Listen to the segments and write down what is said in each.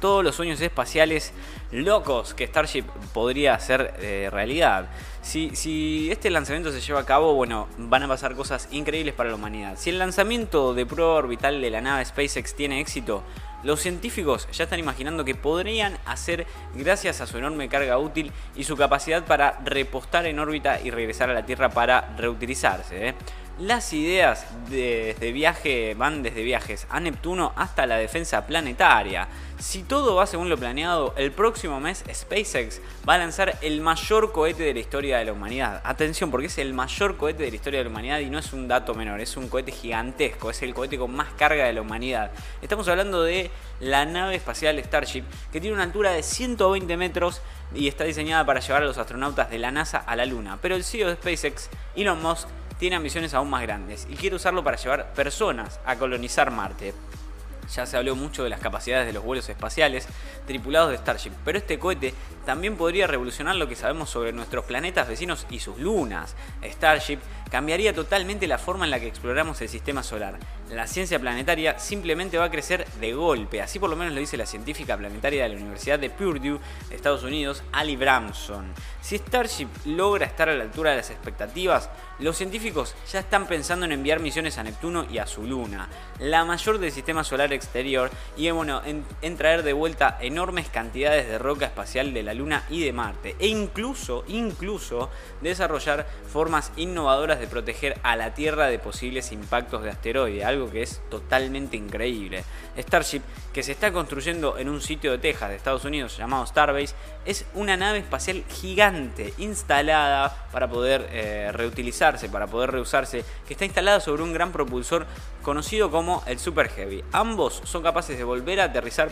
todos los sueños espaciales locos que Starship podría hacer eh, realidad. Si, este lanzamiento se lleva a cabo, bueno, van a pasar cosas increíbles para la humanidad. Si el lanzamiento de prueba orbital de la nave SpaceX tiene éxito, los científicos ya están imaginando que podrían hacer gracias a su enorme carga útil y su capacidad para repostar en órbita y regresar a la Tierra para reutilizarse. ¿eh? Las ideas de, viaje van desde viajes a Neptuno hasta la defensa planetaria. Si todo va según lo planeado, el próximo mes SpaceX va a lanzar el mayor cohete de la historia de la humanidad. Atención, porque es el mayor cohete de la historia de la humanidad y no es un dato menor, es un cohete gigantesco, es el cohete con más carga de la humanidad. Estamos hablando de la nave espacial Starship, que tiene una altura de 120 metros y está diseñada para llevar a los astronautas de la NASA a la Luna. Pero el CEO de SpaceX, Elon Musk, tiene ambiciones aún más grandes y quiere usarlo para llevar personas a colonizar Marte. Ya se habló mucho de las capacidades de los vuelos espaciales tripulados de Starship, pero este cohete también podría revolucionar lo que sabemos sobre nuestros planetas vecinos y sus lunas. Starship cambiaría totalmente la forma en la que exploramos el sistema solar. La ciencia planetaria simplemente va a crecer de golpe, así por lo menos lo dice la científica planetaria de la Universidad de Purdue, Estados Unidos, Ali Bramson. Si Starship logra estar a la altura de las expectativas, los científicos ya están pensando en enviar misiones a Neptuno y a su luna, la mayor del sistema solar exterior, y en, en traer de vuelta enormes cantidades de roca espacial de la Luna y de Marte, e incluso, incluso desarrollar formas innovadoras de proteger a la Tierra de posibles impactos de asteroide, algo que es totalmente increíble. Starship, que se está construyendo en un sitio de Texas de Estados Unidos llamado Starbase, es una nave espacial gigante instalada para poder eh, reutilizarse, para poder reusarse, que está instalada sobre un gran propulsor conocido como el Super Heavy. Ambos son capaces de volver a aterrizar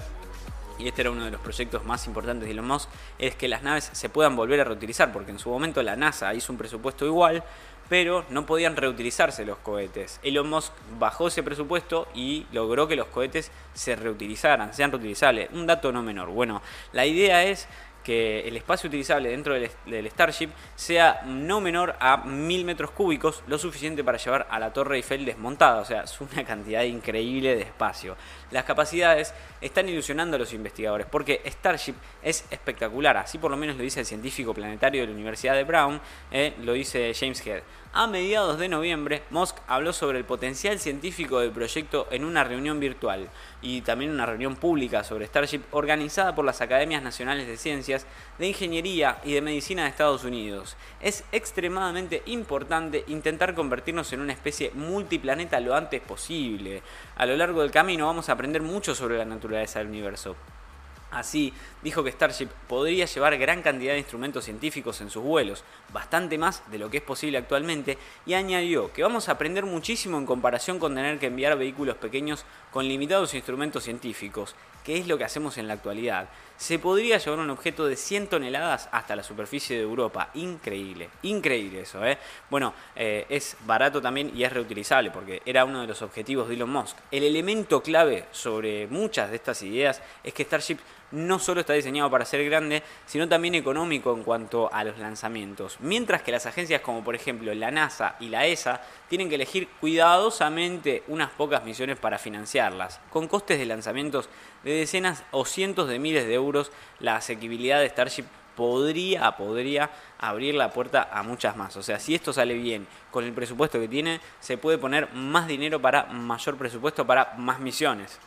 y este era uno de los proyectos más importantes de Elon Musk, es que las naves se puedan volver a reutilizar, porque en su momento la NASA hizo un presupuesto igual, pero no podían reutilizarse los cohetes. Elon Musk bajó ese presupuesto y logró que los cohetes se reutilizaran, sean reutilizables. Un dato no menor. Bueno, la idea es que el espacio utilizable dentro del, Starship sea no menor a mil metros cúbicos, lo suficiente para llevar a la Torre Eiffel desmontada, o sea, es una cantidad increíble de espacio. Las capacidades están ilusionando a los investigadores, porque Starship es espectacular, así por lo menos lo dice el científico planetario de la Universidad de Brown, eh, lo dice James Head. A mediados de noviembre, Musk habló sobre el potencial científico del proyecto en una reunión virtual y también una reunión pública sobre Starship organizada por las Academias Nacionales de Ciencias, de Ingeniería y de Medicina de Estados Unidos. Es extremadamente importante intentar convertirnos en una especie multiplaneta lo antes posible. A lo largo del camino vamos a aprender mucho sobre la naturaleza del universo. Así, dijo que Starship podría llevar gran cantidad de instrumentos científicos en sus vuelos, bastante más de lo que es posible actualmente, y añadió que vamos a aprender muchísimo en comparación con tener que enviar vehículos pequeños con limitados instrumentos científicos, que es lo que hacemos en la actualidad. Se podría llevar un objeto de 100 toneladas hasta la superficie de Europa. Increíble, increíble eso, ¿eh? Bueno, eh, es barato también y es reutilizable, porque era uno de los objetivos de Elon Musk. El elemento clave sobre muchas de estas ideas es que Starship no solo está diseñado para ser grande, sino también económico en cuanto a los lanzamientos. Mientras que las agencias como por ejemplo la NASA y la ESA tienen que elegir cuidadosamente unas pocas misiones para financiarlas, con costes de lanzamientos de decenas o cientos de miles de euros, la asequibilidad de Starship podría, podría abrir la puerta a muchas más. O sea, si esto sale bien con el presupuesto que tiene, se puede poner más dinero para mayor presupuesto para más misiones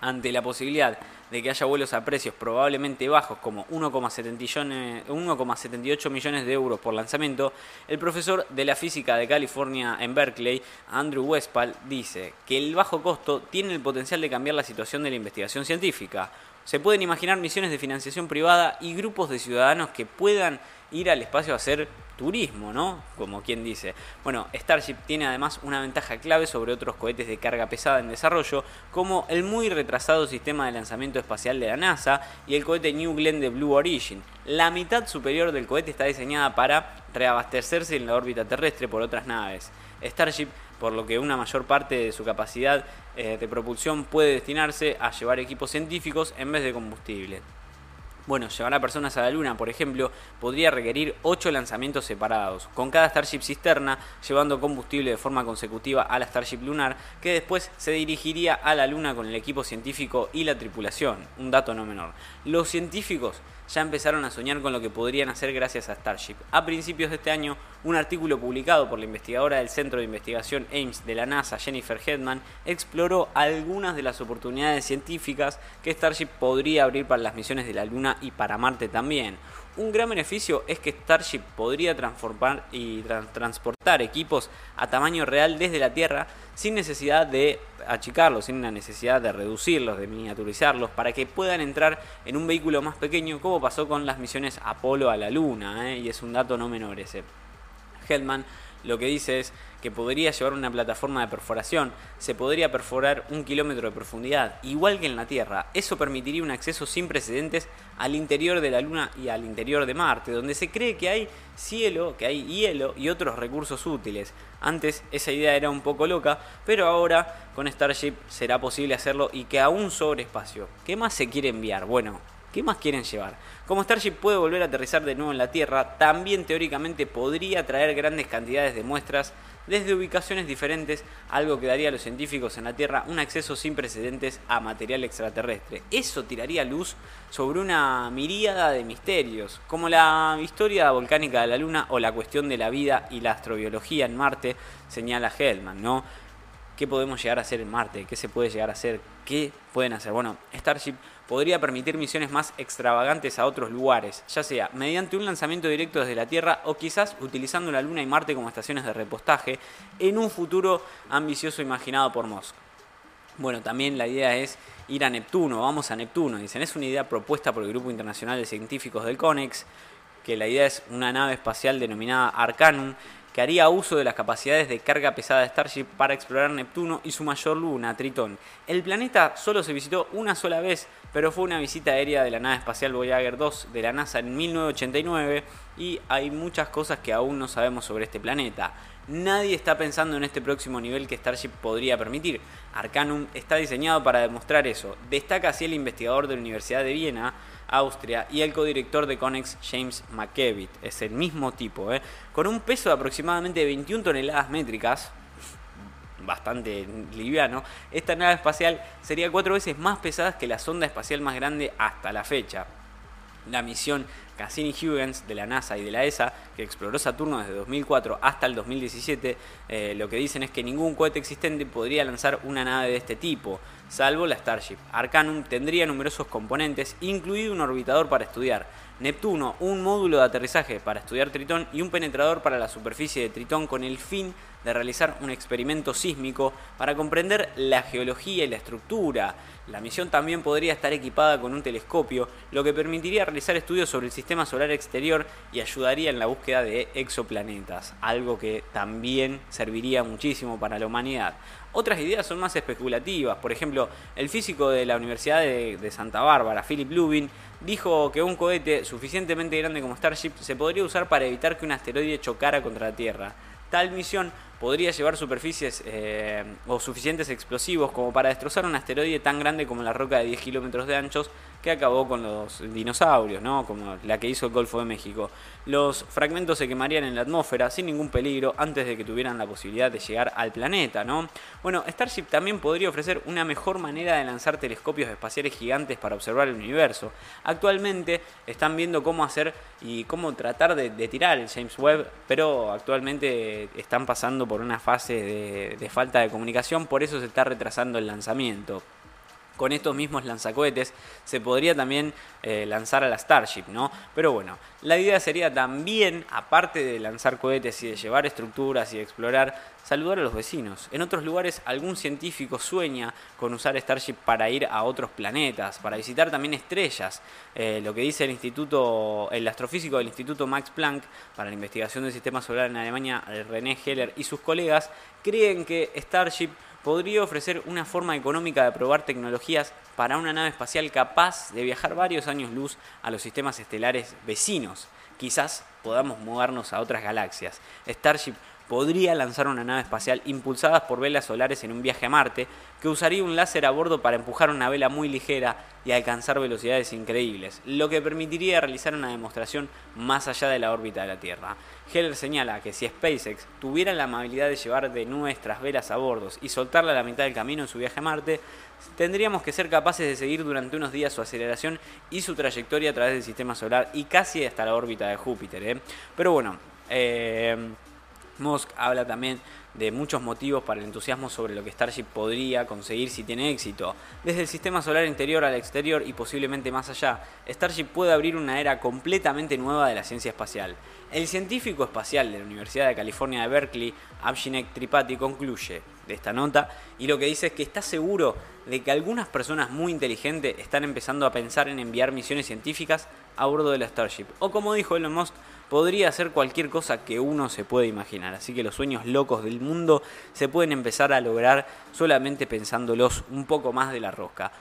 ante la posibilidad de que haya vuelos a precios probablemente bajos como 1,78 millones de euros por lanzamiento, el profesor de la física de California en Berkeley, Andrew Westphal, dice que el bajo costo tiene el potencial de cambiar la situación de la investigación científica. Se pueden imaginar misiones de financiación privada y grupos de ciudadanos que puedan ir al espacio a hacer turismo, ¿no? Como quien dice. Bueno, Starship tiene además una ventaja clave sobre otros cohetes de carga pesada en desarrollo, como el muy retrasado sistema de lanzamiento espacial de la NASA y el cohete New Glenn de Blue Origin. La mitad superior del cohete está diseñada para reabastecerse en la órbita terrestre por otras naves. Starship, por lo que una mayor parte de su capacidad eh, de propulsión puede destinarse a llevar equipos científicos en vez de combustible. Bueno, llevar a personas a la Luna, por ejemplo, podría requerir 8 lanzamientos separados, con cada Starship cisterna llevando combustible de forma consecutiva a la Starship lunar, que después se dirigiría a la Luna con el equipo científico y la tripulación, un dato no menor. Los científicos ya empezaron a soñar con lo que podrían hacer gracias a Starship. A principios de este año, un artículo publicado por la investigadora del Centro de Investigación Ames de la NASA, Jennifer Hedman, exploró algunas de las oportunidades científicas que Starship podría abrir para las misiones de la Luna y para Marte también. Un gran beneficio es que Starship podría transformar y transportar equipos a tamaño real desde la Tierra sin necesidad de achicarlos, sin la necesidad de reducirlos, de miniaturizarlos, para que puedan entrar en un vehículo más pequeño, como pasó con las misiones Apolo a la Luna, ¿eh? y es un dato no menor ese. Hellman lo que dice es que podría llevar una plataforma de perforación, se podría perforar un kilómetro de profundidad, igual que en la Tierra. Eso permitiría un acceso sin precedentes al interior de la Luna y al interior de Marte, donde se cree que hay cielo, que hay hielo y otros recursos útiles. Antes esa idea era un poco loca, pero ahora con Starship será posible hacerlo y que aún sobre espacio. ¿Qué más se quiere enviar? Bueno, ¿Qué más quieren llevar? Como Starship puede volver a aterrizar de nuevo en la Tierra, también teóricamente podría traer grandes cantidades de muestras desde ubicaciones diferentes, algo que daría a los científicos en la Tierra un acceso sin precedentes a material extraterrestre. Eso tiraría luz sobre una miríada de misterios, como la historia volcánica de la Luna o la cuestión de la vida y la astrobiología en Marte, señala Hellman, ¿no? ¿Qué podemos llegar a hacer en Marte? ¿Qué se puede llegar a hacer? ¿Qué pueden hacer? Bueno, Starship podría permitir misiones más extravagantes a otros lugares, ya sea mediante un lanzamiento directo desde la Tierra o quizás utilizando la Luna y Marte como estaciones de repostaje en un futuro ambicioso imaginado por Musk. Bueno, también la idea es ir a Neptuno, vamos a Neptuno, dicen, es una idea propuesta por el Grupo Internacional de Científicos del CONEX, que la idea es una nave espacial denominada Arcanum, que haría uso de las capacidades de carga pesada de Starship para explorar Neptuno y su mayor luna, Tritón. El planeta solo se visitó una sola vez, pero fue una visita aérea de la nave espacial Voyager 2 de la NASA en 1989 y hay muchas cosas que aún no sabemos sobre este planeta. Nadie está pensando en este próximo nivel que Starship podría permitir. Arcanum está diseñado para demostrar eso. Destaca así el investigador de la Universidad de Viena, Austria, y el codirector de Conex, James McKevitt. Es el mismo tipo, ¿eh? con un peso de aproximadamente 21 toneladas métricas, bastante liviano, esta nave espacial sería cuatro veces más pesada que la sonda espacial más grande hasta la fecha. La misión Cassini-Huygens de la NASA y de la ESA, que exploró Saturno desde 2004 hasta el 2017, eh, lo que dicen es que ningún cohete existente podría lanzar una nave de este tipo, salvo la Starship. Arcanum tendría numerosos componentes, incluido un orbitador para estudiar Neptuno, un módulo de aterrizaje para estudiar Tritón y un penetrador para la superficie de Tritón con el fin de realizar un experimento sísmico para comprender la geología y la estructura. La misión también podría estar equipada con un telescopio, lo que permitiría realizar estudios sobre el sistema solar exterior y ayudaría en la búsqueda de exoplanetas, algo que también serviría muchísimo para la humanidad. Otras ideas son más especulativas, por ejemplo, el físico de la Universidad de, Santa Bárbara, Philip Lubin, dijo que un cohete suficientemente grande como Starship se podría usar para evitar que un asteroide chocara contra la Tierra. Tal misión podría llevar superficies eh, o suficientes explosivos como para destrozar un asteroide tan grande como la roca de 10 kilómetros de anchos que acabó con los dinosaurios, ¿no? como la que hizo el Golfo de México. Los fragmentos se quemarían en la atmósfera sin ningún peligro antes de que tuvieran la posibilidad de llegar al planeta. ¿no? Bueno, Starship también podría ofrecer una mejor manera de lanzar telescopios espaciales gigantes para observar el universo. Actualmente están viendo cómo hacer y cómo tratar de, tirar el James Webb, pero actualmente están pasando por una fase de, falta de comunicación, por eso se está retrasando el lanzamiento con estos mismos lanzacohetes se podría también eh, lanzar a la Starship, ¿no? Pero bueno, la idea sería también, aparte de lanzar cohetes y de llevar estructuras y explorar, saludar a los vecinos. En otros lugares algún científico sueña con usar Starship para ir a otros planetas, para visitar también estrellas. Eh, lo que dice el instituto, el astrofísico del Instituto Max Planck para la investigación del sistema solar en Alemania, René Heller y sus colegas, creen que Starship podría ofrecer una forma económica de probar tecnologías para una nave espacial capaz de viajar varios años luz a los sistemas estelares vecinos. Quizás podamos movernos a otras galaxias. Starship podría lanzar una nave espacial impulsada por velas solares en un viaje a Marte, que usaría un láser a bordo para empujar una vela muy ligera y alcanzar velocidades increíbles, lo que permitiría realizar una demostración más allá de la órbita de la Tierra. Heller señala que si SpaceX tuviera la amabilidad de llevar de nuestras velas a bordo y soltarla a la mitad del camino en su viaje a Marte, tendríamos que ser capaces de seguir durante unos días su aceleración y su trayectoria a través del sistema solar y casi hasta la órbita de Júpiter. ¿eh? Pero bueno, eh, Musk habla también de muchos motivos para el entusiasmo sobre lo que Starship podría conseguir si tiene éxito. Desde el sistema solar interior al exterior y posiblemente más allá, Starship puede abrir una era completamente nueva de la ciencia espacial. El científico espacial de la Universidad de California de Berkeley, Abhinek Tripathi, concluye de esta nota y lo que dice es que está seguro de que algunas personas muy inteligentes están empezando a pensar en enviar misiones científicas a bordo de la Starship. O como dijo Elon Musk, podría hacer cualquier cosa que uno se puede imaginar. Así que los sueños locos del mundo se pueden empezar a lograr solamente pensándolos un poco más de la rosca.